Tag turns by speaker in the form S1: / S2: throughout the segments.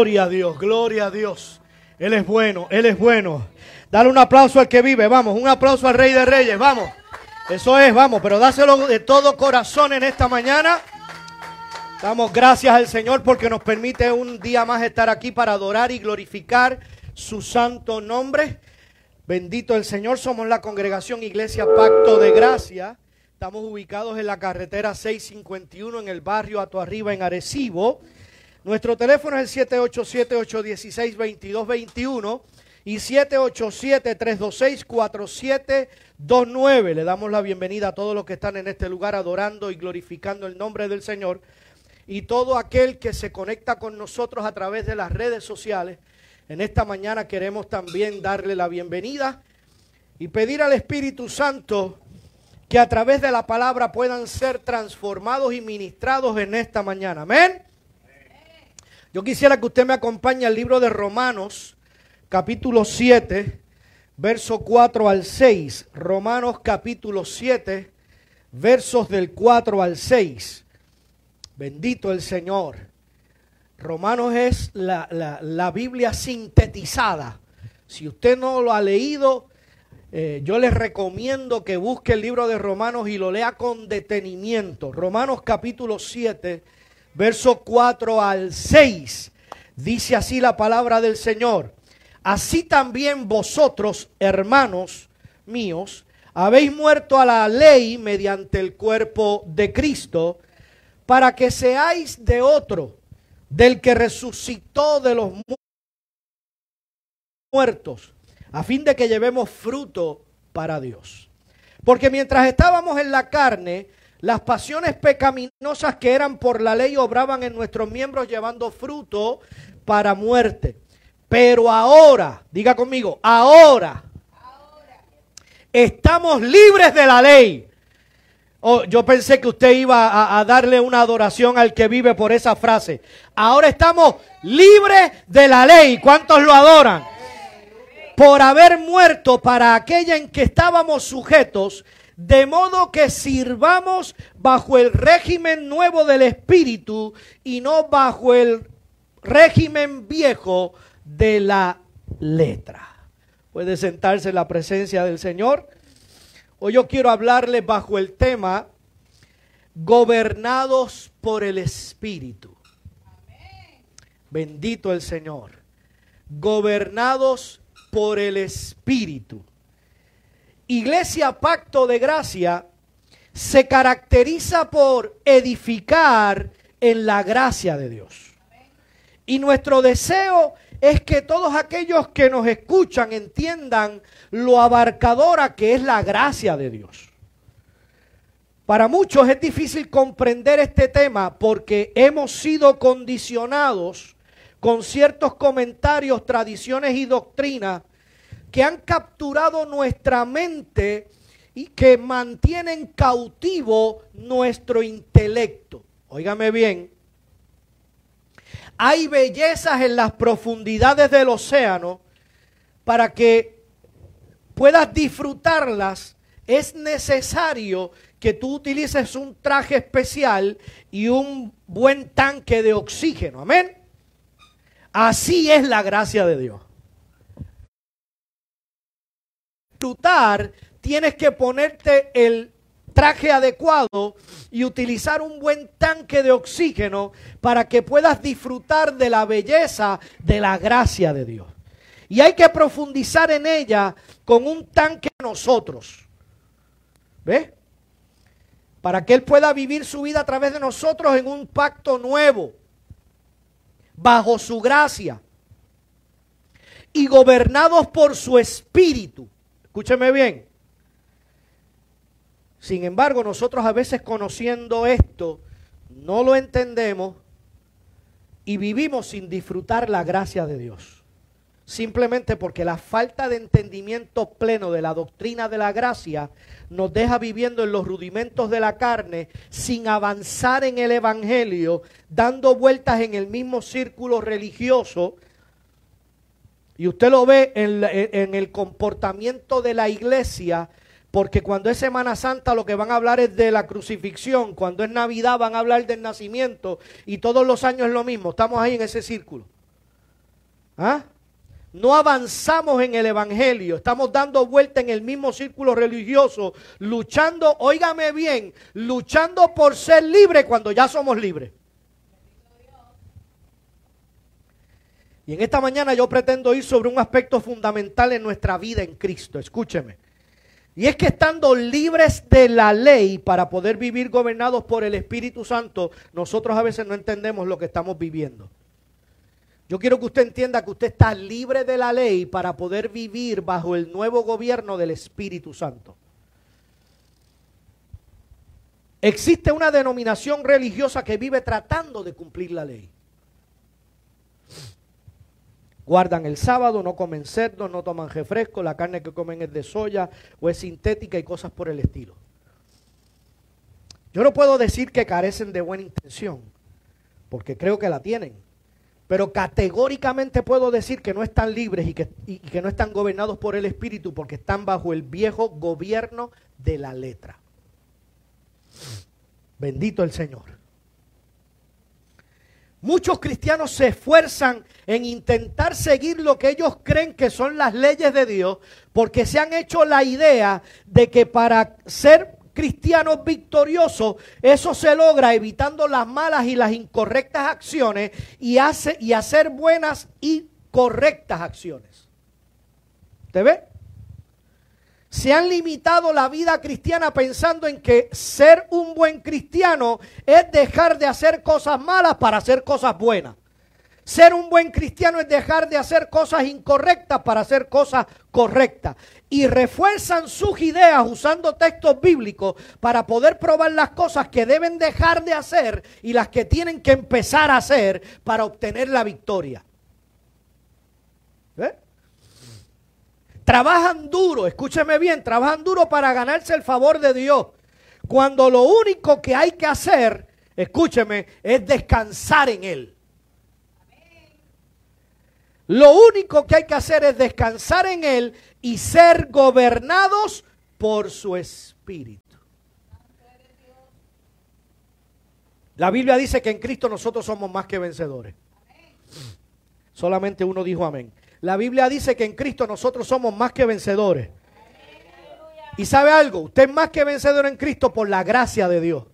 S1: Gloria a Dios, gloria a Dios. Él es bueno, Él es bueno. Dale un aplauso al que vive, vamos, un aplauso al Rey de Reyes, vamos. Eso es, vamos, pero dáselo de todo corazón en esta mañana. Damos gracias al Señor porque nos permite un día más estar aquí para adorar y glorificar su santo nombre. Bendito el Señor, somos la congregación Iglesia Pacto de Gracia. Estamos ubicados en la carretera 651 en el barrio Ato Arriba en Arecibo. Nuestro teléfono es el 787-816-2221 y 787-326-4729. Le damos la bienvenida a todos los que están en este lugar adorando y glorificando el nombre del Señor y todo aquel que se conecta con nosotros a través de las redes sociales. En esta mañana queremos también darle la bienvenida y pedir al Espíritu Santo que a través de la palabra puedan ser transformados y ministrados en esta mañana. Amén. Yo quisiera que usted me acompañe al libro de Romanos, capítulo 7, verso 4 al 6. Romanos capítulo 7, versos del 4 al 6. Bendito el Señor. Romanos es la, la, Biblia sintetizada. Si usted no lo ha leído, eh, yo les recomiendo que busque el libro de Romanos y lo lea con detenimiento. Romanos capítulo 7, verso 4 al 6. Dice así la palabra del Señor. Así también vosotros, hermanos míos, habéis muerto a la ley mediante el cuerpo de Cristo, para que seáis de otro, del que resucitó de los muertos, a fin de que llevemos fruto para Dios. Porque mientras estábamos en la carne, las pasiones pecaminosas que eran por la ley obraban en nuestros miembros llevando fruto para muerte. Pero ahora, diga conmigo, ahora, estamos libres de la ley. Oh, yo pensé que usted iba a, a, darle una adoración al que vive por esa frase. Ahora estamos libres de la ley. ¿Cuántos lo adoran? Por haber muerto para aquella en que estábamos sujetos de modo que sirvamos bajo el régimen nuevo del Espíritu y no bajo el régimen viejo de la letra. Puede sentarse en la presencia del Señor. Hoy yo quiero hablarle bajo el tema gobernados por el Espíritu. Bendito el Señor. Gobernados por el Espíritu. Iglesia Pacto de Gracia se caracteriza por edificar en la gracia de Dios. Y nuestro deseo es que todos aquellos que nos escuchan entiendan lo abarcadora que es la gracia de Dios. Para muchos es difícil comprender este tema porque hemos sido condicionados con ciertos comentarios, tradiciones y doctrinas que han capturado nuestra mente y que mantienen cautivo nuestro intelecto. Óigame bien, hay bellezas en las profundidades del océano para que puedas disfrutarlas. Es necesario que tú utilices un traje especial y un buen tanque de oxígeno. Amén. Así es la gracia de Dios disfrutar, tienes que ponerte el traje adecuado y utilizar un buen tanque de oxígeno para que puedas disfrutar de la belleza de la gracia de Dios. Y hay que profundizar en ella con un tanque nosotros. ¿Ve? Para que Él pueda vivir su vida a través de nosotros en un pacto nuevo, bajo su gracia y gobernados por su espíritu. Escúcheme bien. Sin embargo, nosotros a veces conociendo esto, no lo entendemos y vivimos sin disfrutar la gracia de Dios. Simplemente porque la falta de entendimiento pleno de la doctrina de la gracia nos deja viviendo en los rudimentos de la carne sin avanzar en el Evangelio, dando vueltas en el mismo círculo religioso y usted lo ve en, el comportamiento de la iglesia, porque cuando es Semana Santa lo que van a hablar es de la crucifixión, cuando es Navidad van a hablar del nacimiento y todos los años es lo mismo, estamos ahí en ese círculo. ¿Ah? No avanzamos en el Evangelio, estamos dando vuelta en el mismo círculo religioso, luchando, óigame bien, luchando por ser libre cuando ya somos libres. Y en esta mañana yo pretendo ir sobre un aspecto fundamental en nuestra vida en Cristo, escúcheme. Y es que estando libres de la ley para poder vivir gobernados por el Espíritu Santo, nosotros a veces no entendemos lo que estamos viviendo. Yo quiero que usted entienda que usted está libre de la ley para poder vivir bajo el nuevo gobierno del Espíritu Santo. Existe una denominación religiosa que vive tratando de cumplir la ley. Guardan el sábado, no comen cerdo, no toman refresco, la carne que comen es de soya o es sintética y cosas por el estilo. Yo no puedo decir que carecen de buena intención, porque creo que la tienen. Pero categóricamente puedo decir que no están libres y que, y que no están gobernados por el Espíritu porque están bajo el viejo gobierno de la letra. Bendito el Señor. Muchos cristianos se esfuerzan en intentar seguir lo que ellos creen que son las leyes de Dios porque se han hecho la idea de que para ser cristianos victoriosos, eso se logra evitando las malas y las incorrectas acciones y, hace, y hacer buenas y correctas acciones. ¿Te ve? Se han limitado la vida cristiana pensando en que ser un buen cristiano es dejar de hacer cosas malas para hacer cosas buenas. Ser un buen cristiano es dejar de hacer cosas incorrectas para hacer cosas correctas. Y refuerzan sus ideas usando textos bíblicos para poder probar las cosas que deben dejar de hacer y las que tienen que empezar a hacer para obtener la victoria. ¿Eh? Trabajan duro, escúcheme bien, trabajan duro para ganarse el favor de Dios. Cuando lo único que hay que hacer, escúcheme, es descansar en Él. Lo único que hay que hacer es descansar en Él y ser gobernados por su Espíritu. La Biblia dice que en Cristo nosotros somos más que vencedores. Solamente uno dijo amén. La Biblia dice que en Cristo nosotros somos más que vencedores. Y sabe algo, usted es más que vencedor en Cristo por la gracia de Dios.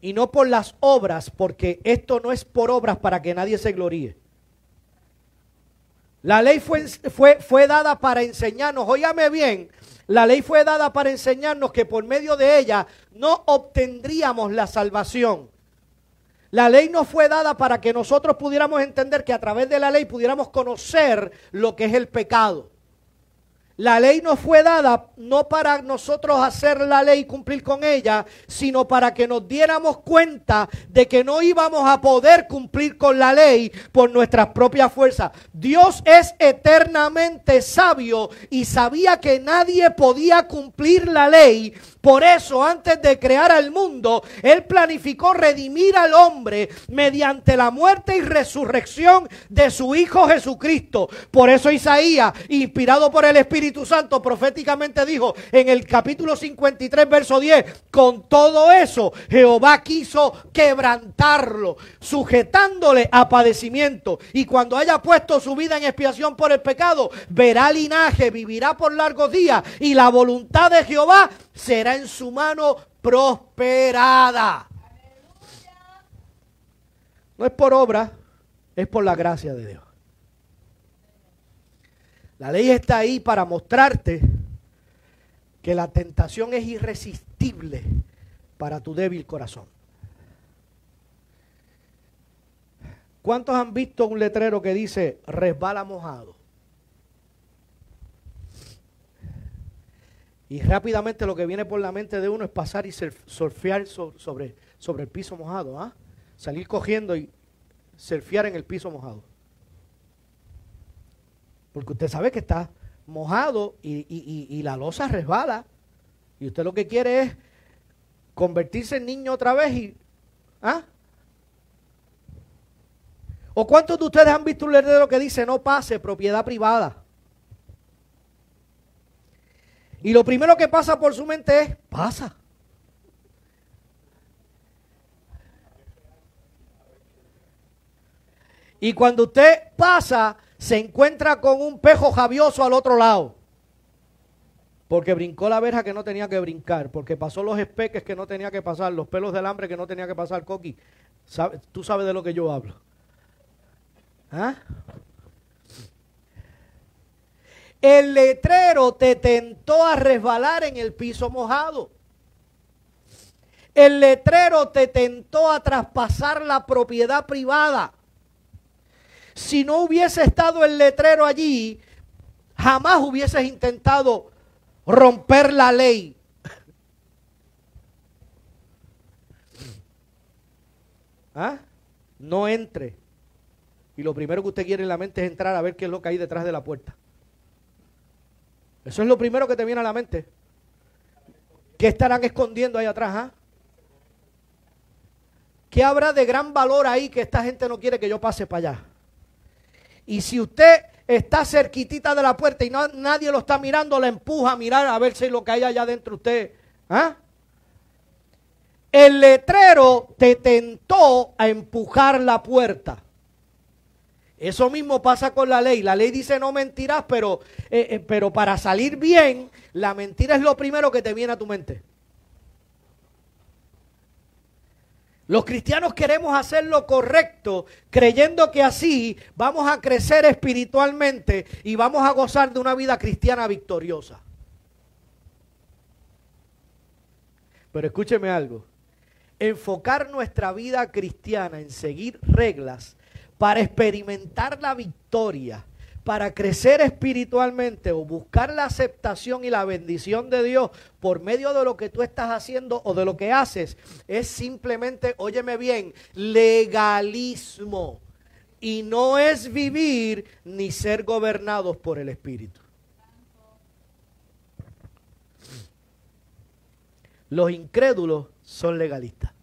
S1: Y no por las obras, porque esto no es por obras para que nadie se gloríe. La ley fue, fue, fue dada para enseñarnos, óyame bien, la ley fue dada para enseñarnos que por medio de ella no obtendríamos la salvación. La ley no fue dada para que nosotros pudiéramos entender que a través de la ley pudiéramos conocer lo que es el pecado. La ley nos fue dada no para nosotros hacer la ley y cumplir con ella, sino para que nos diéramos cuenta de que no íbamos a poder cumplir con la ley por nuestras propias fuerzas. Dios es eternamente sabio y sabía que nadie podía cumplir la ley por eso, antes de crear al mundo, Él planificó redimir al hombre mediante la muerte y resurrección de su Hijo Jesucristo. Por eso Isaías, inspirado por el Espíritu Santo, proféticamente dijo en el capítulo 53, verso 10, con todo eso Jehová quiso quebrantarlo, sujetándole a padecimiento. Y cuando haya puesto su vida en expiación por el pecado, verá linaje, vivirá por largos días y la voluntad de Jehová será en su mano prosperada. No es por obra, es por la gracia de Dios. La ley está ahí para mostrarte que la tentación es irresistible para tu débil corazón. ¿Cuántos han visto un letrero que dice resbala mojado? Y rápidamente lo que viene por la mente de uno es pasar y surfear sobre, el piso mojado. ¿ah? Salir cogiendo y surfear en el piso mojado. Porque usted sabe que está mojado y, la losa resbala. Y usted lo que quiere es convertirse en niño otra vez y... ¿ah? ¿O cuántos de ustedes han visto un letrero que dice no pase, propiedad privada? Y lo primero que pasa por su mente es, pasa. Y cuando usted pasa, se encuentra con un pejo javioso al otro lado. Porque brincó la verja que no tenía que brincar, porque pasó los espeques que no tenía que pasar, los pelos del hambre que no tenía que pasar, Coqui. Tú sabes de lo que yo hablo. ¿Ah? El letrero te tentó a resbalar en el piso mojado. El letrero te tentó a traspasar la propiedad privada. Si no hubiese estado el letrero allí, jamás hubieses intentado romper la ley. ¿Ah? No entre. Y lo primero que usted quiere en la mente es entrar a ver qué es lo que hay detrás de la puerta. Eso es lo primero que te viene a la mente. ¿Qué estarán escondiendo ahí atrás? Ah? ¿Qué habrá de gran valor ahí que esta gente no quiere que yo pase para allá? Y si usted está cerquitita de la puerta y no, nadie lo está mirando, le empuja a mirar a ver si lo que hay allá dentro usted. ¿ah? El letrero te tentó a empujar la puerta. Eso mismo pasa con la ley. La ley dice no mentirás, pero, eh, eh, pero para salir bien, la mentira es lo primero que te viene a tu mente. Los cristianos queremos hacer lo correcto, creyendo que así vamos a crecer espiritualmente y vamos a gozar de una vida cristiana victoriosa. Pero escúcheme algo. Enfocar nuestra vida cristiana en seguir reglas para experimentar la victoria, para crecer espiritualmente o buscar la aceptación y la bendición de Dios por medio de lo que tú estás haciendo o de lo que haces, es simplemente, óyeme bien, legalismo. Y no es vivir ni ser gobernados por el Espíritu. Los incrédulos son legalistas.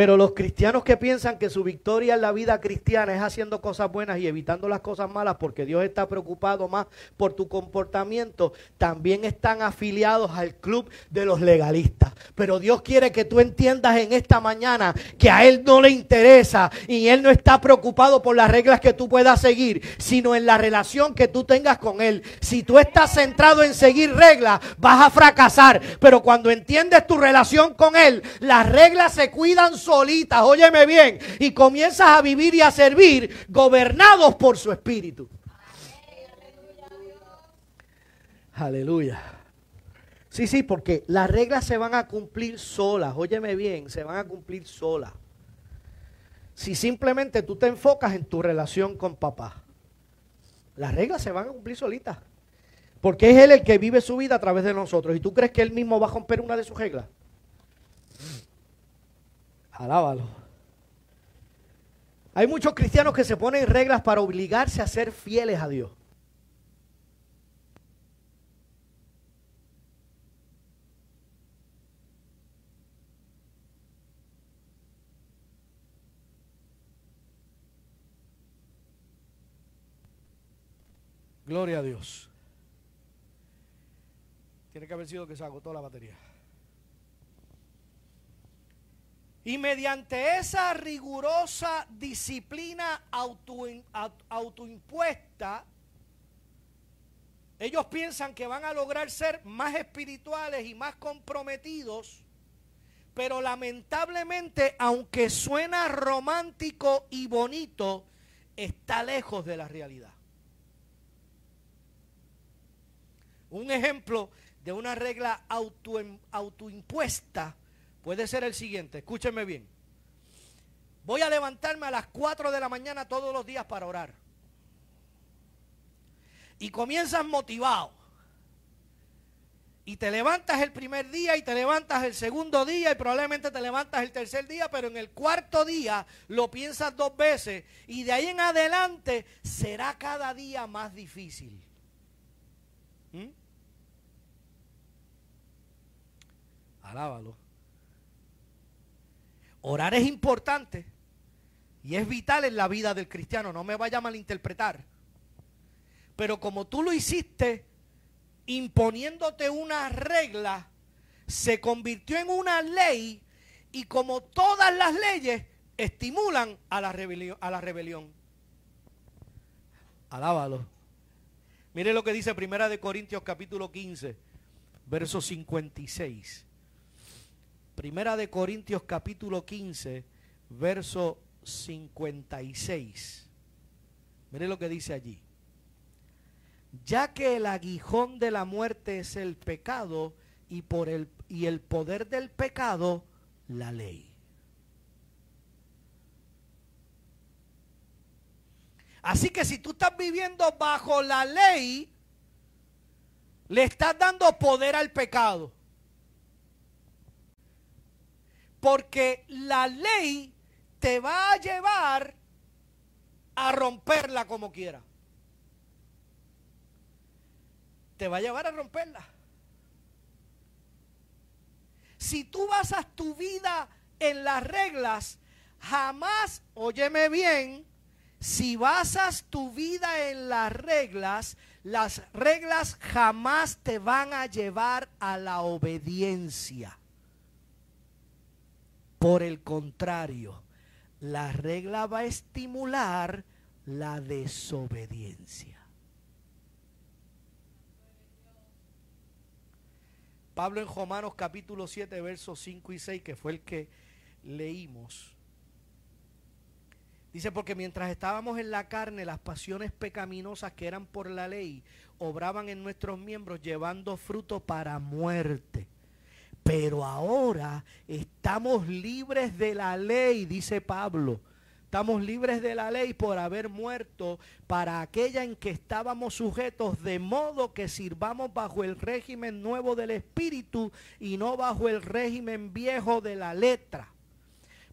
S1: Pero los cristianos que piensan que su victoria en la vida cristiana es haciendo cosas buenas y evitando las cosas malas porque Dios está preocupado más por tu comportamiento, también están afiliados al club de los legalistas. Pero Dios quiere que tú entiendas en esta mañana que a Él no le interesa y Él no está preocupado por las reglas que tú puedas seguir, sino en la relación que tú tengas con Él. Si tú estás centrado en seguir reglas, vas a fracasar. Pero cuando entiendes tu relación con Él, las reglas se cuidan solitas, óyeme bien, y comienzas a vivir y a servir gobernados por su espíritu. Aleluya. Sí, sí, porque las reglas se van a cumplir solas, óyeme bien, se van a cumplir solas. Si simplemente tú te enfocas en tu relación con papá, las reglas se van a cumplir solitas. Porque es Él el que vive su vida a través de nosotros. ¿Y tú crees que Él mismo va a romper una de sus reglas? Alábalo. Hay muchos cristianos que se ponen reglas para obligarse a ser fieles a Dios. Gloria a Dios. Tiene que haber sido que se agotó la batería. Y mediante esa rigurosa disciplina autoimpuesta, ellos piensan que van a lograr ser más espirituales y más comprometidos, pero lamentablemente, aunque suena romántico y bonito, está lejos de la realidad. Un ejemplo de una regla autoimpuesta puede ser el siguiente, escúchenme bien. Voy a levantarme a las 4 de la mañana todos los días para orar. Y comienzas motivado. Y te levantas el primer día y te levantas el segundo día y probablemente te levantas el tercer día, pero en el cuarto día lo piensas dos veces y de ahí en adelante será cada día más difícil. ¿Mm? Alábalo. Orar es importante y es vital en la vida del cristiano, no me vaya a malinterpretar. Pero como tú lo hiciste imponiéndote una regla, se convirtió en una ley Y como todas las leyes estimulan a la rebelión. A la rebelión. Alábalo. Mire lo que dice Primera de Corintios capítulo 15, verso 56. Primera de Corintios capítulo 15, verso 56. Mire lo que dice allí. Ya que el aguijón de la muerte es el pecado y por el y el poder del pecado la ley. Así que si tú estás viviendo bajo la ley, le estás dando poder al pecado. Porque la ley te va a llevar a romperla como quiera. Te va a llevar a romperla. Si tú basas tu vida en las reglas, jamás, óyeme bien, si basas tu vida en las reglas, las reglas jamás te van a llevar a la obediencia. Por el contrario, la regla va a estimular la desobediencia. Pablo en Romanos capítulo 7, versos 5 y 6, que fue el que leímos. Dice, porque mientras estábamos en la carne, las pasiones pecaminosas que eran por la ley obraban en nuestros miembros llevando fruto para muerte. Pero ahora estamos libres de la ley, dice Pablo. Estamos libres de la ley por haber muerto para aquella en que estábamos sujetos, de modo que sirvamos bajo el régimen nuevo del Espíritu y no bajo el régimen viejo de la letra.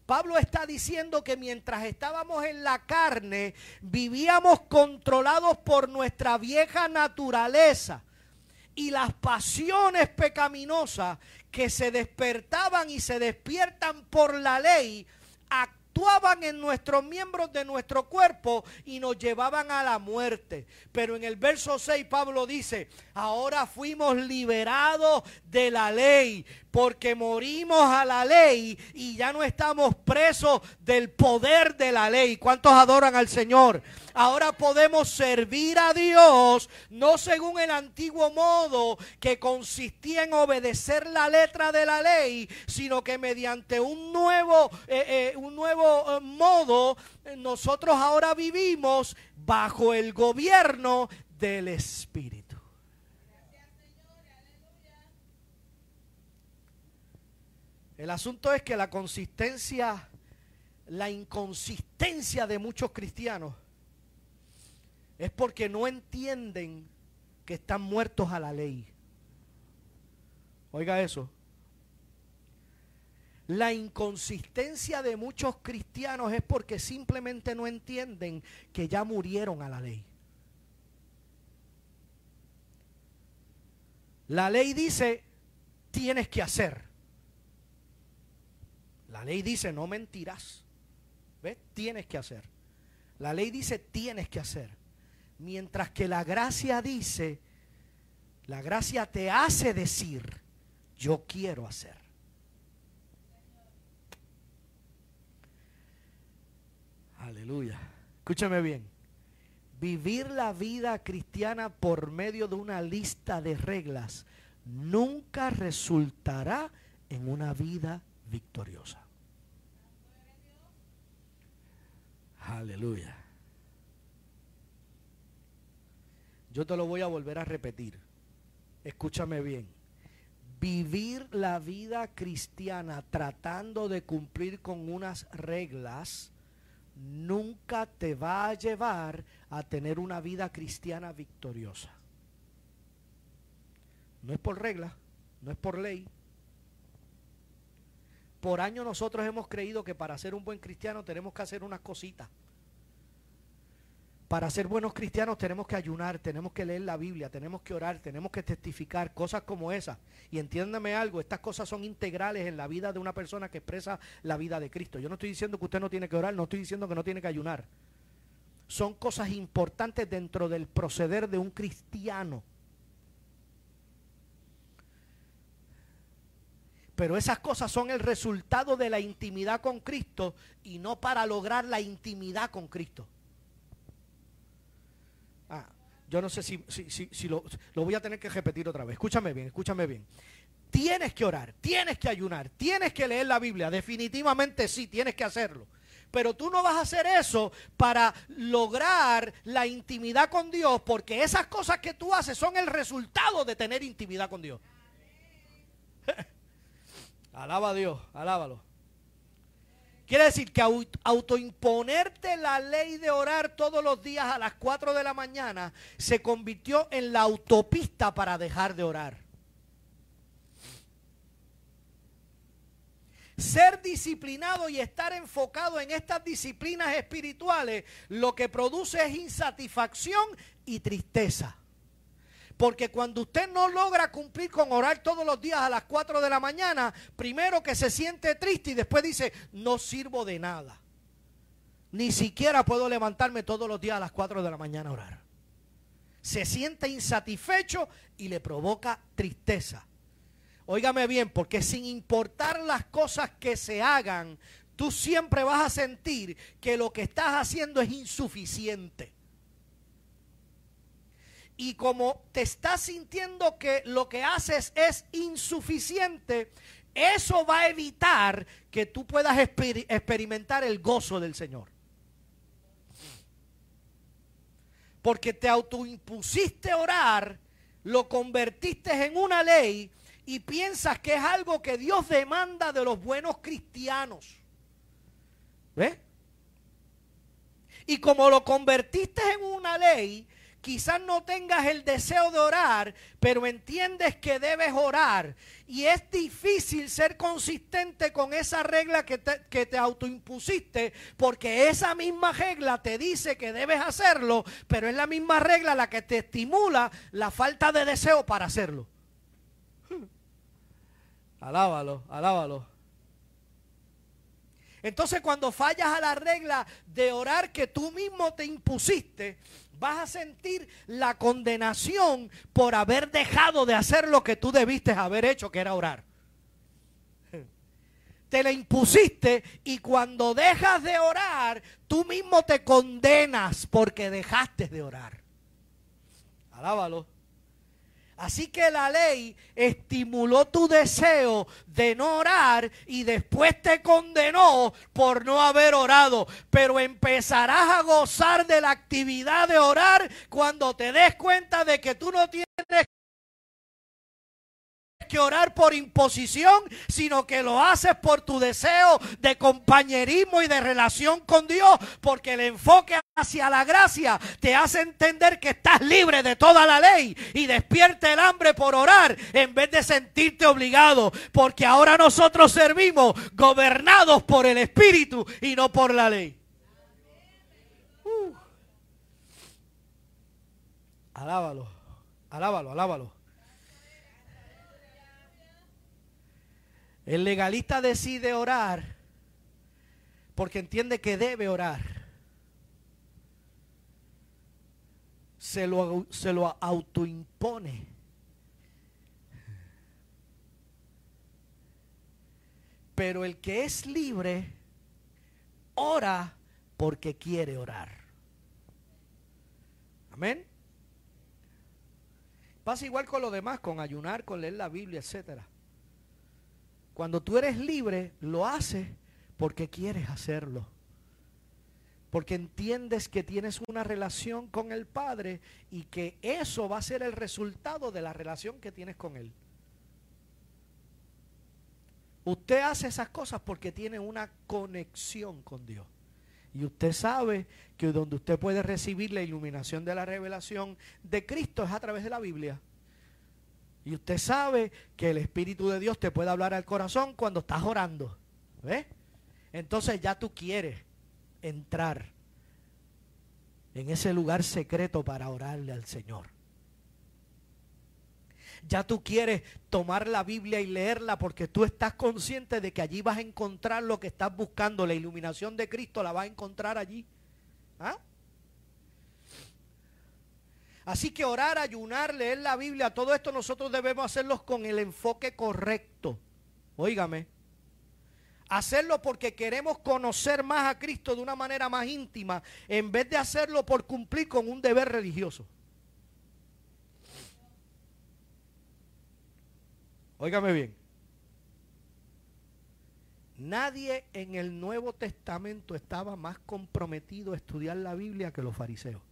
S1: Pablo está diciendo que mientras estábamos en la carne, vivíamos controlados por nuestra vieja naturaleza y las pasiones pecaminosas que se despertaban y se despiertan por la ley actuaban en nuestros miembros de nuestro cuerpo y nos llevaban a la muerte. Pero en el verso 6 Pablo dice, ahora fuimos liberados de la ley porque morimos a la ley y ya no estamos presos del poder de la ley. ¿Cuántos adoran al Señor? Ahora podemos servir a Dios no según el antiguo modo que consistía en obedecer la letra de la ley, sino que mediante un nuevo, eh, eh, un nuevo eh, modo nosotros ahora vivimos bajo el gobierno del Espíritu. El asunto es que la consistencia, la inconsistencia de muchos cristianos es porque no entienden que están muertos a la ley. Oiga eso. La inconsistencia de muchos cristianos es porque simplemente no entienden que ya murieron a la ley. La ley dice, tienes que hacer. La ley dice, no mentirás. ¿Ves? Tienes que hacer. La ley dice, tienes que hacer. Mientras que la gracia dice, la gracia te hace decir, yo quiero hacer. Aleluya. Escúchame bien. Vivir la vida cristiana por medio de una lista de reglas nunca resultará en una vida victoriosa. Aleluya. Yo te lo voy a volver a repetir. Escúchame bien. Vivir la vida cristiana tratando de cumplir con unas reglas nunca te va a llevar a tener una vida cristiana victoriosa. No es por regla, no es por ley, por años nosotros hemos creído que para ser un buen cristiano tenemos que hacer unas cositas. Para ser buenos cristianos tenemos que ayunar, tenemos que leer la Biblia, tenemos que orar, tenemos que testificar, cosas como esas. Y entiéndame algo, estas cosas son integrales en la vida de una persona que expresa la vida de Cristo. Yo no estoy diciendo que usted no tiene que orar, no estoy diciendo que no tiene que ayunar. Son cosas importantes dentro del proceder de un cristiano. Pero esas cosas son el resultado de la intimidad con Cristo y no para lograr la intimidad con Cristo. Ah, yo no sé si, si, lo, lo voy a tener que repetir otra vez. Escúchame bien, escúchame bien. Tienes que orar, tienes que ayunar, tienes que leer la Biblia. Definitivamente sí, tienes que hacerlo. Pero tú no vas a hacer eso para lograr la intimidad con Dios, porque esas cosas que tú haces son el resultado de tener intimidad con Dios. Alaba a Dios, alábalo. Quiere decir que autoimponerte la ley de orar todos los días a las 4 de la mañana se convirtió en la autopista para dejar de orar. Ser disciplinado y estar enfocado en estas disciplinas espirituales lo que produce es insatisfacción y tristeza. Porque cuando usted no logra cumplir con orar todos los días a las 4 de la mañana, primero que se siente triste y después dice, no sirvo de nada. Ni siquiera puedo levantarme todos los días a las 4 de la mañana a orar. Se siente insatisfecho y le provoca tristeza. Óigame bien, porque sin importar las cosas que se hagan, tú siempre vas a sentir que lo que estás haciendo es insuficiente. Y como te estás sintiendo que lo que haces es insuficiente, eso va a evitar que tú puedas experimentar el gozo del Señor. Porque te autoimpusiste orar, lo convertiste en una ley y piensas que es algo que Dios demanda de los buenos cristianos. ¿Ves? Y como lo convertiste en una ley, Quizás no tengas el deseo de orar, pero entiendes que debes orar. Y es difícil ser consistente con esa regla que te, que te autoimpusiste, porque esa misma regla te dice que debes hacerlo, pero es la misma regla la que te estimula la falta de deseo para hacerlo. Alábalo, alábalo. Entonces cuando fallas a la regla de orar que tú mismo te impusiste, vas a sentir la condenación por haber dejado de hacer lo que tú debiste haber hecho, que era orar. Te la impusiste y cuando dejas de orar, tú mismo te condenas porque dejaste de orar. Alábalo. Así que la ley estimuló tu deseo de no orar y después te condenó por no haber orado. Pero empezarás a gozar de la actividad de orar cuando te des cuenta de que tú no tienes que orar por imposición, sino que lo haces por tu deseo de compañerismo y de relación con Dios, porque el enfoque hacia la gracia te hace entender que estás libre de toda la ley y despierte el hambre por orar en vez de sentirte obligado, porque ahora nosotros servimos gobernados por el Espíritu y no por la ley. Uh. Alábalo, alábalo, alábalo. El legalista decide orar porque entiende que debe orar. Se lo, se lo autoimpone. Pero el que es libre ora porque quiere orar. Amén. Pasa igual con lo demás, con ayunar, con leer la Biblia, etcétera. Cuando tú eres libre, lo haces porque quieres hacerlo. Porque entiendes que tienes una relación con el Padre y que eso va a ser el resultado de la relación que tienes con Él. Usted hace esas cosas porque tiene una conexión con Dios. Y usted sabe que donde usted puede recibir la iluminación de la revelación de Cristo es a través de la Biblia. Y usted sabe que el Espíritu de Dios te puede hablar al corazón cuando estás orando. ¿Ves? Entonces ya tú quieres entrar en ese lugar secreto para orarle al Señor. Ya tú quieres tomar la Biblia y leerla porque tú estás consciente de que allí vas a encontrar lo que estás buscando. La iluminación de Cristo la vas a encontrar allí. ¿Ah? Así que orar, ayunar, leer la Biblia, todo esto nosotros debemos hacerlo con el enfoque correcto. Óigame. Hacerlo porque queremos conocer más a Cristo de una manera más íntima, en vez de hacerlo por cumplir con un deber religioso. Óigame bien. Nadie en el Nuevo Testamento estaba más comprometido a estudiar la Biblia que los fariseos.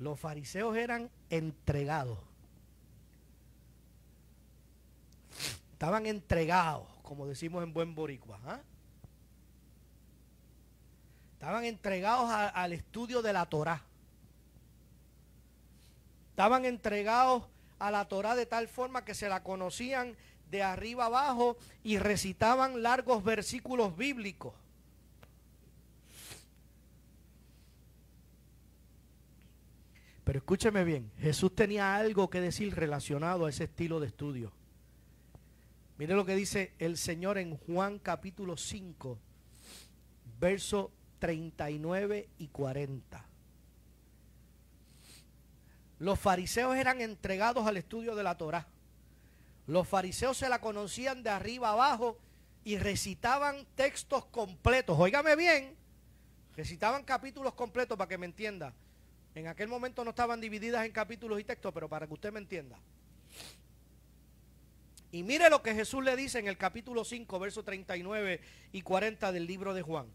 S1: Los fariseos eran entregados. Estaban entregados, como decimos en buen boricua. ¿ah? Estaban entregados al estudio de la Torá. Estaban entregados a la Torá de tal forma que se la conocían de arriba abajo y recitaban largos versículos bíblicos. Pero escúcheme bien, Jesús tenía algo que decir relacionado a ese estilo de estudio. Mire lo que dice el Señor en Juan capítulo 5, verso 39 y 40. Los fariseos eran entregados al estudio de la Torá. Los fariseos se la conocían de arriba abajo y recitaban textos completos. Óigame bien, recitaban capítulos completos para que me entienda. En aquel momento no estaban divididas en capítulos y textos, pero para que usted me entienda. Y mire lo que Jesús le dice en el capítulo 5, versos 39 y 40 del libro de Juan.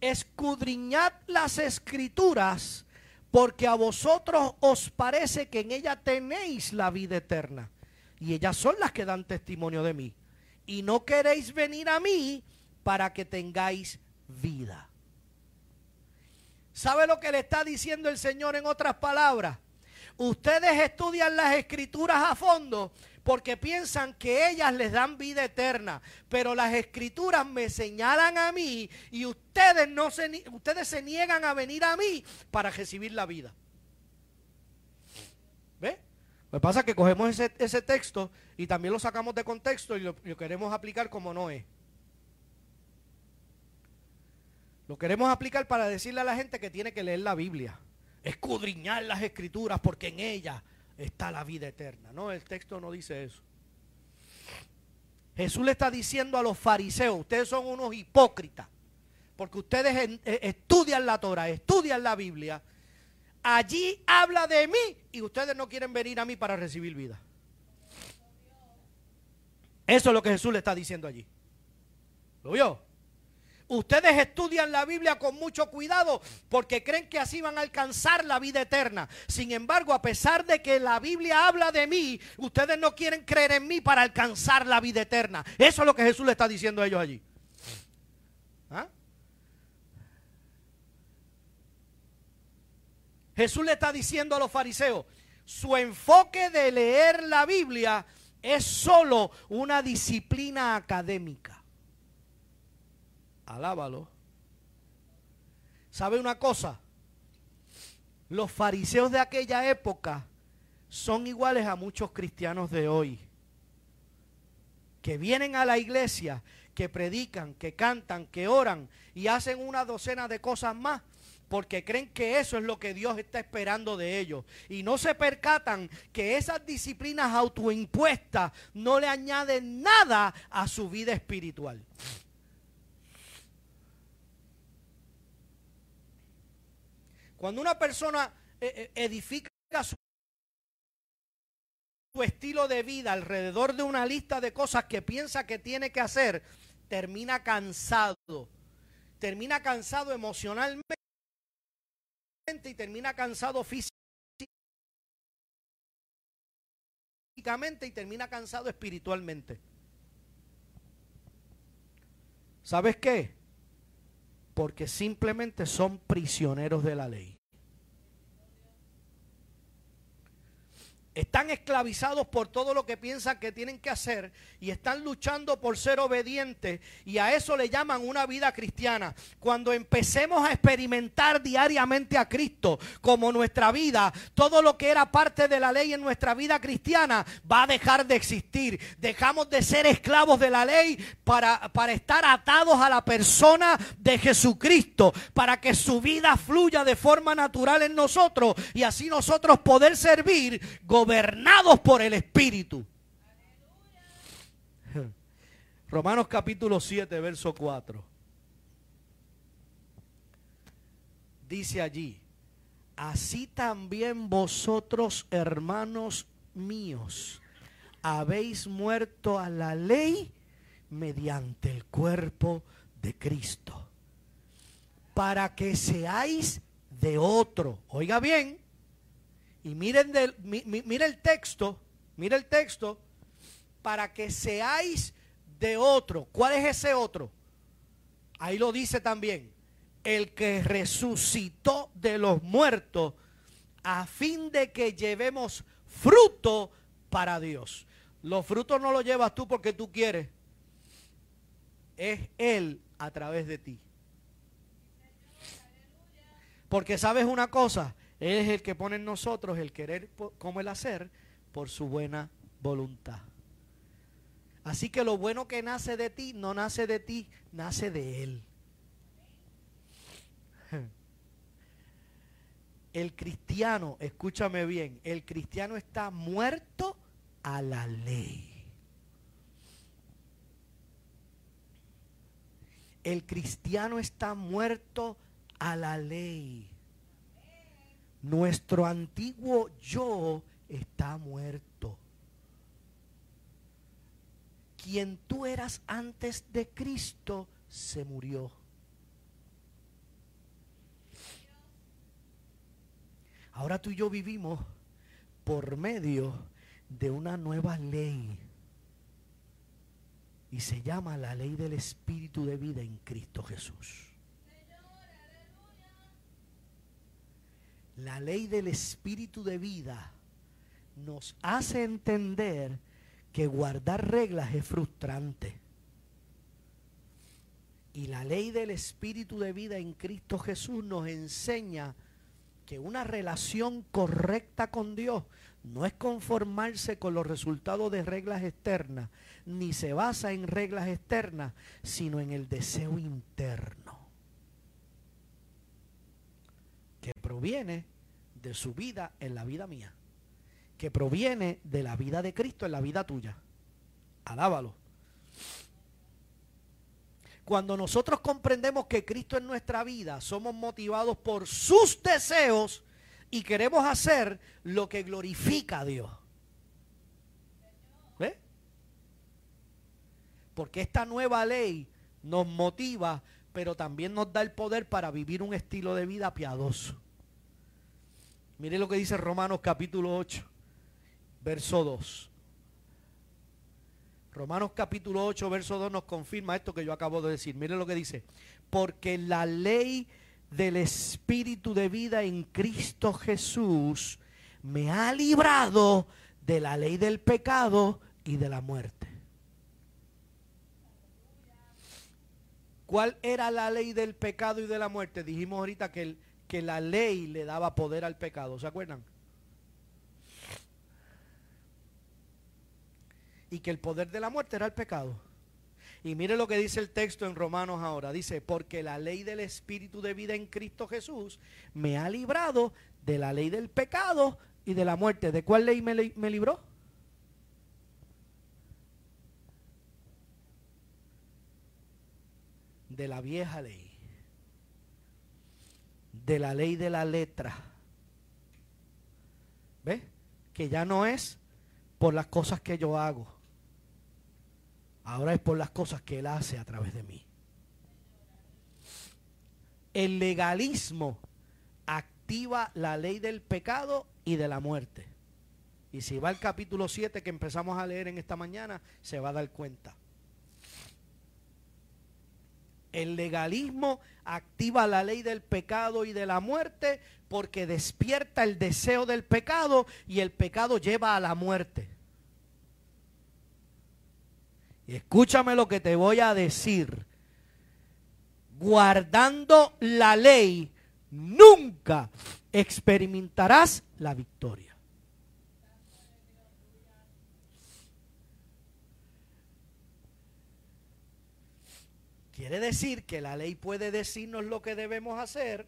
S1: Escudriñad las escrituras, porque a vosotros os parece que en ella tenéis la vida eterna. Y ellas son las que dan testimonio de mí. Y no queréis venir a mí para que tengáis vida. ¿Sabe lo que le está diciendo el Señor en otras palabras? Ustedes estudian las escrituras a fondo porque piensan que ellas les dan vida eterna, pero las escrituras me señalan a mí y ustedes no se ustedes se niegan a venir a mí para recibir la vida. ¿Ve? Lo pasa que cogemos ese, texto y también lo sacamos de contexto y lo queremos aplicar como no es. Lo queremos aplicar para decirle a la gente que tiene que leer la Biblia, escudriñar las escrituras porque en ella está la vida eterna. No, el texto no dice eso. Jesús le está diciendo a los fariseos, ustedes son unos hipócritas, porque ustedes eh, estudian la Torah, estudian la Biblia. Allí habla de mí y ustedes no quieren venir a mí para recibir vida. Eso es lo que Jesús le está diciendo allí. ¿Lo vio? Ustedes estudian la Biblia con mucho cuidado porque creen que así van a alcanzar la vida eterna. Sin embargo, a pesar de que la Biblia habla de mí, ustedes no quieren creer en mí para alcanzar la vida eterna. Eso es lo que Jesús le está diciendo a ellos allí. ¿Ah? Jesús le está diciendo a los fariseos, su enfoque de leer la Biblia es solo una disciplina académica. Alábalo. ¿Sabe una cosa? Los fariseos de aquella época son iguales a muchos cristianos de hoy. Que vienen a la iglesia, que predican, que cantan, que oran y hacen una docena de cosas más porque creen que eso es lo que Dios está esperando de ellos. Y no se percatan que esas disciplinas autoimpuestas no le añaden nada a su vida espiritual. Cuando una persona eh, eh, edifica su, estilo de vida alrededor de una lista de cosas que piensa que tiene que hacer, termina cansado. Termina cansado emocionalmente y termina cansado físicamente y termina cansado espiritualmente. ¿Sabes qué? porque simplemente son prisioneros de la ley. Están esclavizados por todo lo que piensan que tienen que hacer y están luchando por ser obedientes y a eso le llaman una vida cristiana. Cuando empecemos a experimentar diariamente a Cristo como nuestra vida, todo lo que era parte de la ley en nuestra vida cristiana va a dejar de existir. Dejamos de ser esclavos de la ley para, para estar atados a la persona de Jesucristo, para que su vida fluya de forma natural en nosotros y así nosotros poder servir gobernados por el Espíritu. Romanos capítulo 7, verso 4. Dice allí, así también vosotros, hermanos míos, habéis muerto a la ley mediante el cuerpo de Cristo, para que seáis de otro. Oiga bien, y miren, el texto, mire el texto, para que seáis de otro. ¿Cuál es ese otro? Ahí lo dice también, el que resucitó de los muertos a fin de que llevemos fruto para Dios. Los frutos no los llevas tú porque tú quieres. Es Él a través de ti. Porque sabes una cosa, Él es el que pone en nosotros el querer como el hacer por su buena voluntad. Así que lo bueno que nace de ti no nace de ti, nace de Él. El cristiano, escúchame bien, el cristiano está muerto a la ley. El cristiano está muerto a la ley. Nuestro antiguo yo está muerto. Quien tú eras antes de Cristo se murió. Ahora tú y yo vivimos por medio de una nueva ley. Y se llama la ley del Espíritu de vida en Cristo Jesús. La ley del espíritu de vida nos hace entender que guardar reglas es frustrante. Y la ley del espíritu de vida en Cristo Jesús nos enseña que una relación correcta con Dios no es conformarse con los resultados de reglas externas, ni se basa en reglas externas, sino en el deseo interno. que proviene de su vida en la vida mía, que proviene de la vida de Cristo en la vida tuya. Alábalo. Cuando nosotros comprendemos que Cristo en nuestra vida, somos motivados por sus deseos y queremos hacer lo que glorifica a Dios. ¿Ve? Porque esta nueva ley nos motiva pero también nos da el poder para vivir un estilo de vida piadoso. Mire lo que dice Romanos capítulo 8, verso 2. Romanos capítulo 8, verso 2 nos confirma esto que yo acabo de decir. Mire lo que dice. Porque la ley del Espíritu de vida en Cristo Jesús me ha librado de la ley del pecado y de la muerte. ¿Cuál era la ley del pecado y de la muerte? Dijimos ahorita que, que la ley le daba poder al pecado, ¿se acuerdan? Y que el poder de la muerte era el pecado. Y mire lo que dice el texto en Romanos ahora. Dice, porque la ley del Espíritu de vida en Cristo Jesús me ha librado de la ley del pecado y de la muerte. ¿De cuál ley me, me libró? de la vieja ley, de la ley de la letra. ¿Ve? Que ya no es por las cosas que yo hago. Ahora es por las cosas que Él hace a través de mí. El legalismo activa la ley del pecado y de la muerte. Y si va al capítulo 7 que empezamos a leer en esta mañana, se va a dar cuenta. El legalismo activa la ley del pecado y de la muerte porque despierta el deseo del pecado y el pecado lleva a la muerte. Y escúchame lo que te voy a decir. Guardando la ley, nunca experimentarás la victoria. Quiere decir que la ley puede decirnos lo que debemos hacer,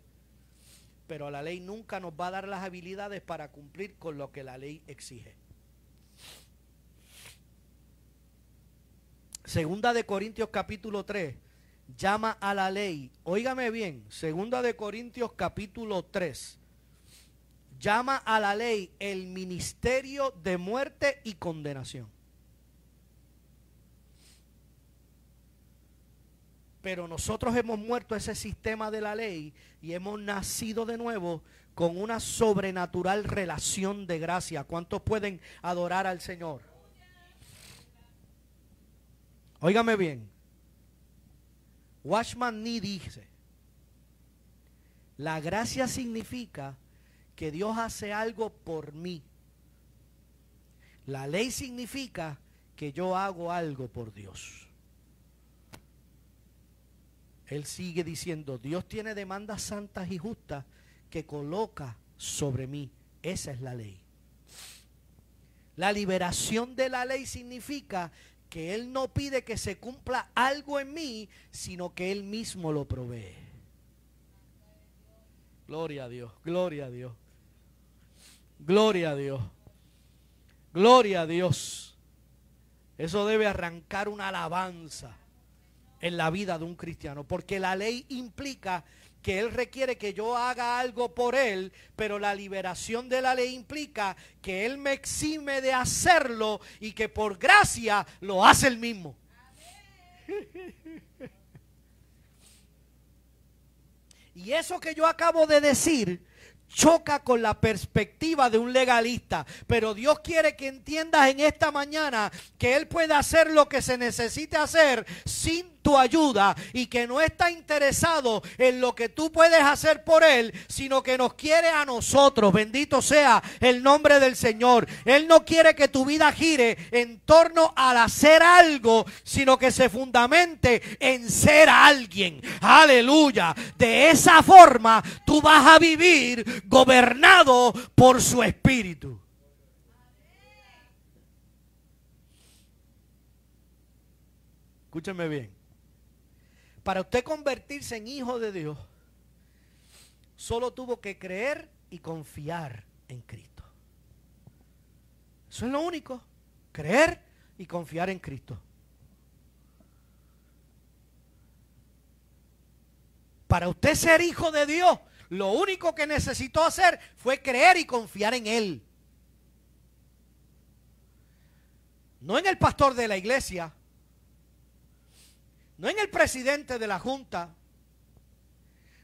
S1: pero la ley nunca nos va a dar las habilidades para cumplir con lo que la ley exige. Segunda de Corintios capítulo 3 llama a la ley, óigame bien, segunda de Corintios capítulo 3 llama a la ley el ministerio de muerte y condenación. Pero nosotros hemos muerto ese sistema de la ley y hemos nacido de nuevo con una sobrenatural relación de gracia. ¿Cuántos pueden adorar al Señor? Óigame bien. Washman Nee dice, la gracia significa que Dios hace algo por mí. La ley significa que yo hago algo por Dios. Él sigue diciendo, Dios tiene demandas santas y justas que coloca sobre mí. Esa es la ley. La liberación de la ley significa que Él no pide que se cumpla algo en mí, sino que Él mismo lo provee. Gloria a Dios, gloria a Dios. Gloria a Dios. Gloria a Dios. Eso debe arrancar una alabanza en la vida de un cristiano, porque la ley implica que Él requiere que yo haga algo por Él, pero la liberación de la ley implica que Él me exime de hacerlo y que por gracia lo hace Él mismo. Y eso que yo acabo de decir choca con la perspectiva de un legalista. Pero Dios quiere que entiendas en esta mañana que Él puede hacer lo que se necesite hacer sin tu ayuda y que no está interesado en lo que tú puedes hacer por Él, sino que nos quiere a nosotros. Bendito sea el nombre del Señor. Él no quiere que tu vida gire en torno al hacer algo, sino que se fundamente en ser alguien. Aleluya. De esa forma tú vas a vivir gobernado por su espíritu. Escúchame bien. Para usted convertirse en hijo de Dios, solo tuvo que creer y confiar en Cristo. Eso es lo único, creer y confiar en Cristo. Para usted ser hijo de Dios, lo único que necesitó hacer fue creer y confiar en Él. No en el pastor de la iglesia, no en el presidente de la Junta,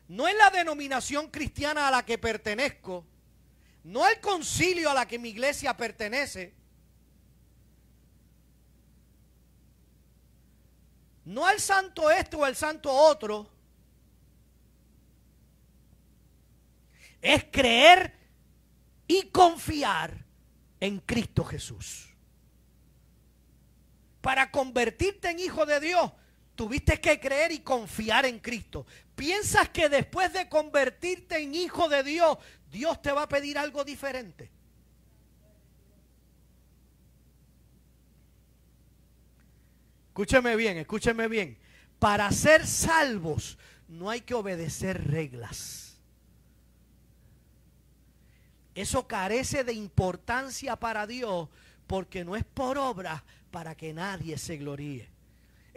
S1: no en la denominación cristiana a la que pertenezco, no el concilio a la que mi iglesia pertenece, no al santo este o al santo otro, es creer y confiar en Cristo Jesús. Para convertirte en hijo de Dios, tuviste que creer y confiar en Cristo. ¿Piensas que después de convertirte en hijo de Dios, Dios te va a pedir algo diferente? Escúcheme bien, escúcheme bien. Para ser salvos no hay que obedecer reglas. Eso carece de importancia para Dios porque no es por obra para que nadie se gloríe.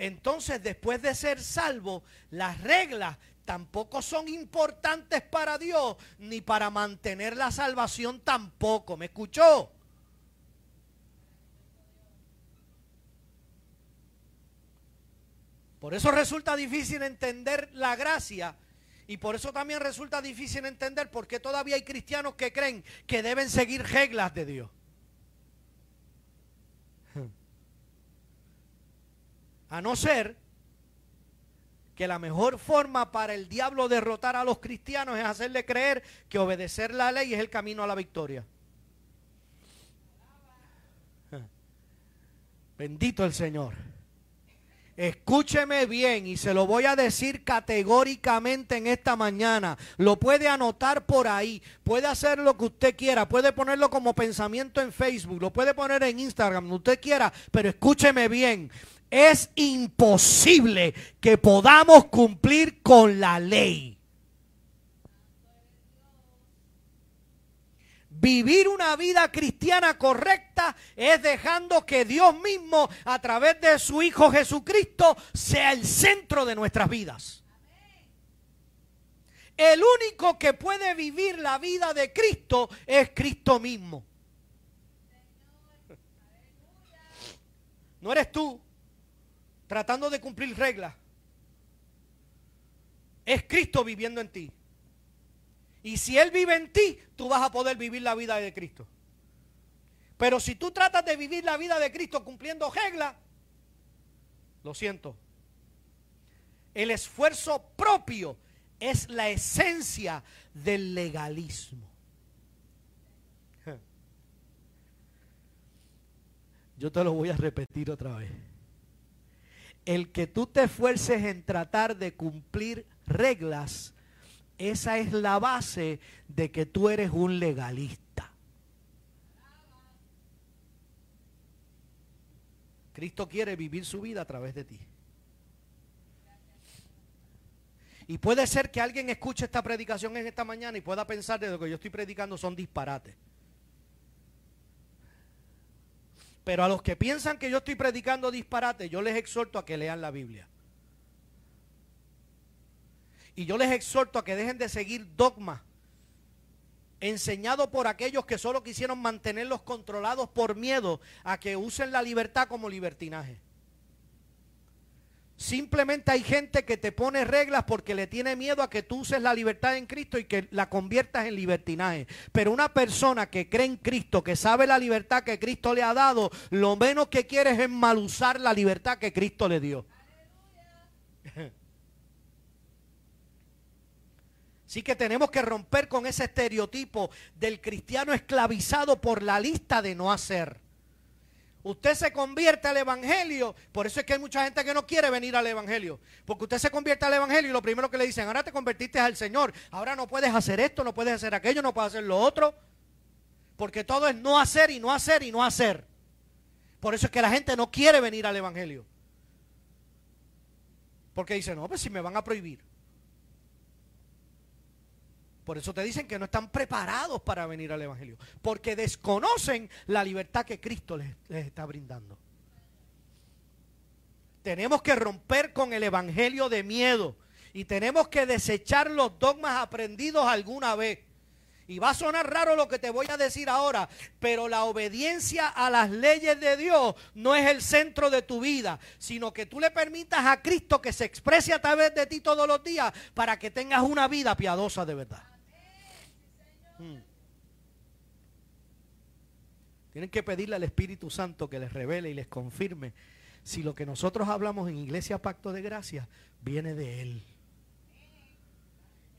S1: Entonces, después de ser salvo, las reglas tampoco son importantes para Dios, ni para mantener la salvación tampoco. ¿Me escuchó? Por eso resulta difícil entender la gracia y por eso también resulta difícil entender por qué todavía hay cristianos que creen que deben seguir reglas de Dios. A no ser que la mejor forma para el diablo derrotar a los cristianos es hacerle creer que obedecer la ley es el camino a la victoria. Bendito el Señor. Escúcheme bien y se lo voy a decir categóricamente en esta mañana. Lo puede anotar por ahí, puede hacer lo que usted quiera, puede ponerlo como pensamiento en Facebook, lo puede poner en Instagram, lo usted quiera, pero escúcheme bien. Es imposible que podamos cumplir con la ley. Vivir una vida cristiana correcta es dejando que Dios mismo, a través de su Hijo Jesucristo, sea el centro de nuestras vidas. El único que puede vivir la vida de Cristo es Cristo mismo. No eres tú tratando de cumplir reglas. Es Cristo viviendo en ti. Y si Él vive en ti, tú vas a poder vivir la vida de Cristo. Pero si tú tratas de vivir la vida de Cristo cumpliendo reglas, lo siento. El esfuerzo propio es la esencia del legalismo. Yo te lo voy a repetir otra vez. El que tú te esfuerces en tratar de cumplir reglas esa es la base de que tú eres un legalista. Cristo quiere vivir su vida a través de ti. Y puede ser que alguien escuche esta predicación en esta mañana y pueda pensar de lo que yo estoy predicando son disparates. Pero a los que piensan que yo estoy predicando disparates, yo les exhorto a que lean la Biblia. Y yo les exhorto a que dejen de seguir dogmas enseñados por aquellos que solo quisieron mantenerlos controlados por miedo a que usen la libertad como libertinaje. Simplemente hay gente que te pone reglas porque le tiene miedo a que tú uses la libertad en Cristo y que la conviertas en libertinaje. Pero una persona que cree en Cristo, que sabe la libertad que Cristo le ha dado, lo menos que quiere es mal usar la libertad que Cristo le dio. Así que tenemos que romper con ese estereotipo del cristiano esclavizado por la lista de no hacer. Usted se convierte al Evangelio, por eso es que hay mucha gente que no quiere venir al Evangelio, porque usted se convierte al Evangelio y lo primero que le dicen, ahora te convertiste al Señor, ahora no puedes hacer esto, no puedes hacer aquello, no puedes hacer lo otro, porque todo es no hacer y no hacer y no hacer. Por eso es que la gente no quiere venir al Evangelio. Porque dice, no, pues si me van a prohibir. Por eso te dicen que no están preparados para venir al Evangelio. Porque desconocen la libertad que Cristo les, está brindando. Tenemos que romper con el Evangelio de miedo. Y tenemos que desechar los dogmas aprendidos alguna vez. Y va a sonar raro lo que te voy a decir ahora, pero la obediencia a las leyes de Dios no es el centro de tu vida, sino que tú le permitas a Cristo que se exprese a través de ti todos los días para que tengas una vida piadosa de verdad. Mm. Tienen que pedirle al Espíritu Santo que les revele y les confirme si lo que nosotros hablamos en Iglesia Pacto de Gracia viene de Él.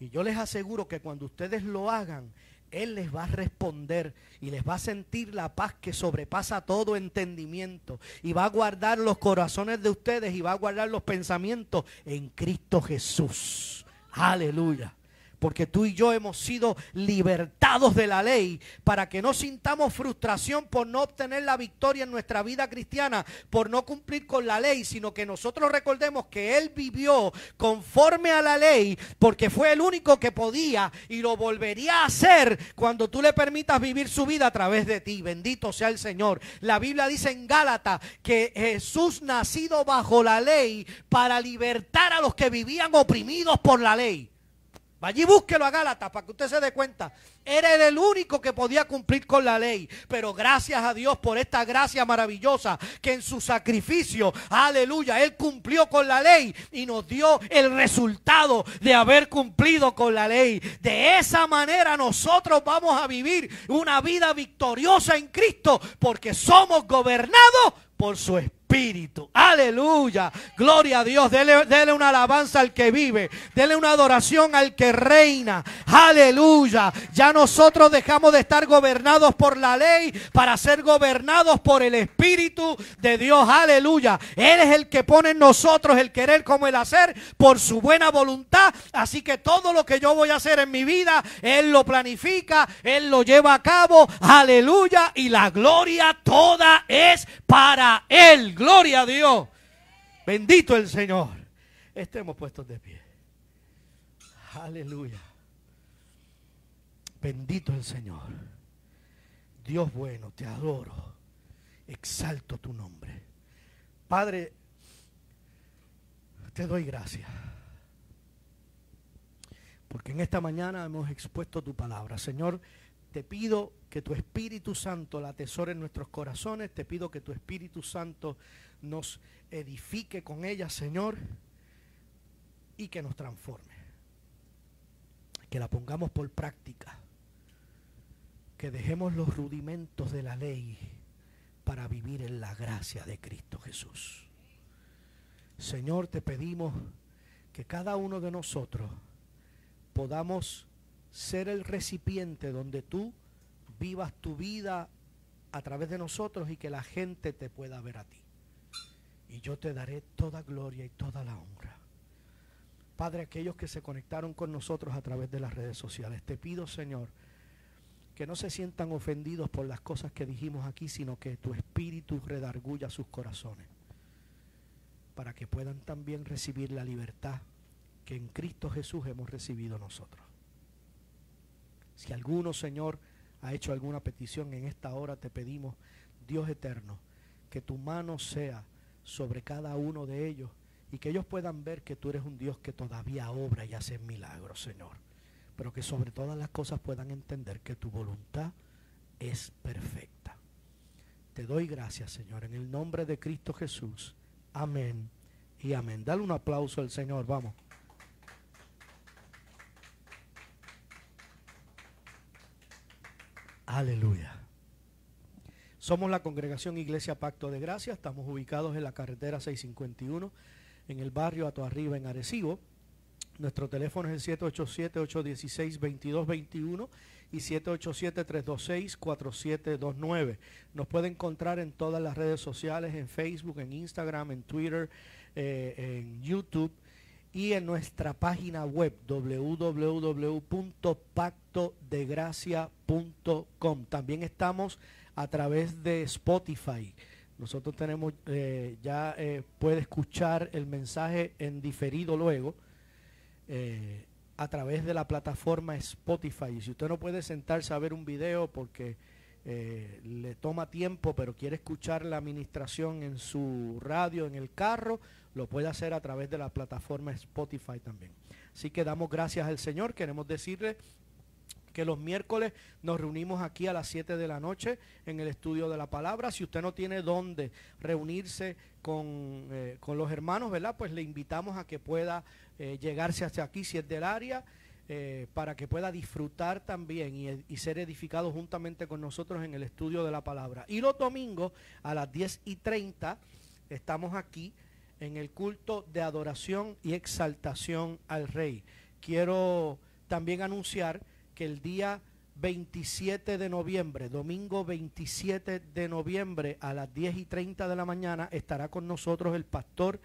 S1: Y yo les aseguro que cuando ustedes lo hagan, Él les va a responder y les va a sentir la paz que sobrepasa todo entendimiento. Y va a guardar los corazones de ustedes y va a guardar los pensamientos en Cristo Jesús. Aleluya porque tú y yo hemos sido libertados de la ley para que no sintamos frustración por no obtener la victoria en nuestra vida cristiana, por no cumplir con la ley, sino que nosotros recordemos que Él vivió conforme a la ley porque fue el único que podía y lo volvería a hacer cuando tú le permitas vivir su vida a través de ti. Bendito sea el Señor. La Biblia dice en Gálatas que Jesús nacido bajo la ley para libertar a los que vivían oprimidos por la ley. Vaya y búsquelo a Gálatas para que usted se dé cuenta. Era el único que podía cumplir con la ley. Pero gracias a Dios por esta gracia maravillosa que en su sacrificio, aleluya, Él cumplió con la ley y nos dio el resultado de haber cumplido con la ley. De esa manera nosotros vamos a vivir una vida victoriosa en Cristo porque somos gobernados por su Espíritu. Espíritu. Aleluya. Gloria a Dios. Dele, dele, una alabanza al que vive. Dele una adoración al que reina. Aleluya. Ya nosotros dejamos de estar gobernados por la ley para ser gobernados por el Espíritu de Dios. Aleluya. Él es el que pone en nosotros el querer como el hacer por su buena voluntad. Así que todo lo que yo voy a hacer en mi vida, Él lo planifica, Él lo lleva a cabo. Aleluya. Y la gloria toda es para Él. Gloria a Dios. Bendito el Señor. Estemos puestos de pie. Aleluya. Bendito el Señor. Dios bueno, te adoro. Exalto tu nombre. Padre, te doy gracias. Porque en esta mañana hemos expuesto tu palabra. Señor, te pido que tu Espíritu Santo la atesore en nuestros corazones. Te pido que tu Espíritu Santo nos edifique con ella, Señor, y que nos transforme. Que la pongamos por práctica. Que dejemos los rudimentos de la ley para vivir en la gracia de Cristo Jesús. Señor, te pedimos que cada uno de nosotros podamos ser el recipiente donde tú vivas tu vida a través de nosotros y que la gente te pueda ver a ti. Y yo te daré toda gloria y toda la honra. Padre, aquellos que se conectaron con nosotros a través de las redes sociales, te pido, Señor, que no se sientan ofendidos por las cosas que dijimos aquí, sino que tu espíritu redarguya sus corazones, para que puedan también recibir la libertad que en Cristo Jesús hemos recibido nosotros. Si alguno, Señor, ha hecho alguna petición en esta hora, te pedimos, Dios eterno, que tu mano sea sobre cada uno de ellos y que ellos puedan ver que tú eres un Dios que todavía obra y hace milagros, Señor. Pero que sobre todas las cosas puedan entender que tu voluntad es perfecta. Te doy gracias, Señor, en el nombre de Cristo Jesús. Amén y amén. Dale un aplauso al Señor, vamos. Aleluya. Somos la congregación Iglesia Pacto de Gracia. Estamos ubicados en la carretera 651, en el barrio Ato Arriba, en Arecibo. Nuestro teléfono es el 787-816-2221 y 787-326-4729. Nos puede encontrar en todas las redes sociales, en Facebook, en Instagram, en Twitter, eh, en YouTube y en nuestra página web www.pactodegracia.com. También estamos a través de Spotify. Nosotros tenemos, eh, ya eh, puede escuchar el mensaje en diferido luego eh, a través de la plataforma Spotify. Si usted no puede sentarse a ver un video porque le toma tiempo, pero quiere escuchar la administración en su radio, en el carro, lo puede hacer a través de la plataforma Spotify también. Así que damos gracias al Señor. Queremos decirle que los miércoles nos reunimos aquí a las 7 de la noche en el estudio de la palabra. Si usted no tiene dónde reunirse con, eh, con los hermanos, ¿verdad? Pues le invitamos a que pueda eh, llegarse hasta aquí si es del área. Eh, para que pueda disfrutar también y, y, ser edificado juntamente con nosotros en el estudio de la palabra. Y los domingos a las 10 y 30 estamos aquí en el culto de adoración y exaltación al Rey. Quiero también anunciar que el día 27 de noviembre, domingo 27 de noviembre a las 10 y 30 de la mañana, estará con nosotros el pastor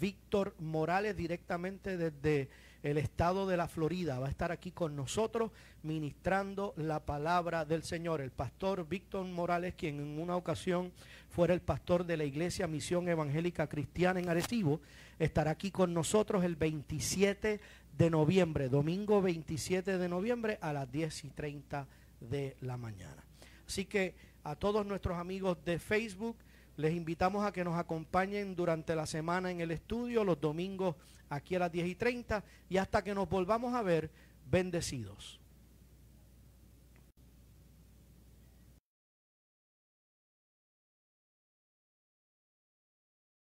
S1: Víctor Morales directamente desde el estado de la Florida. Va a estar aquí con nosotros ministrando la palabra del Señor. El pastor Víctor Morales, quien en una ocasión fuera el pastor de la Iglesia Misión Evangélica Cristiana en Arecibo, estará aquí con nosotros el 27 de noviembre, domingo 27 de noviembre a las 10 y 30 de la mañana. Así que a todos nuestros amigos de Facebook, les invitamos a que nos acompañen durante la semana en el estudio, los domingos aquí a las 10 y 30 y hasta que nos volvamos a ver bendecidos.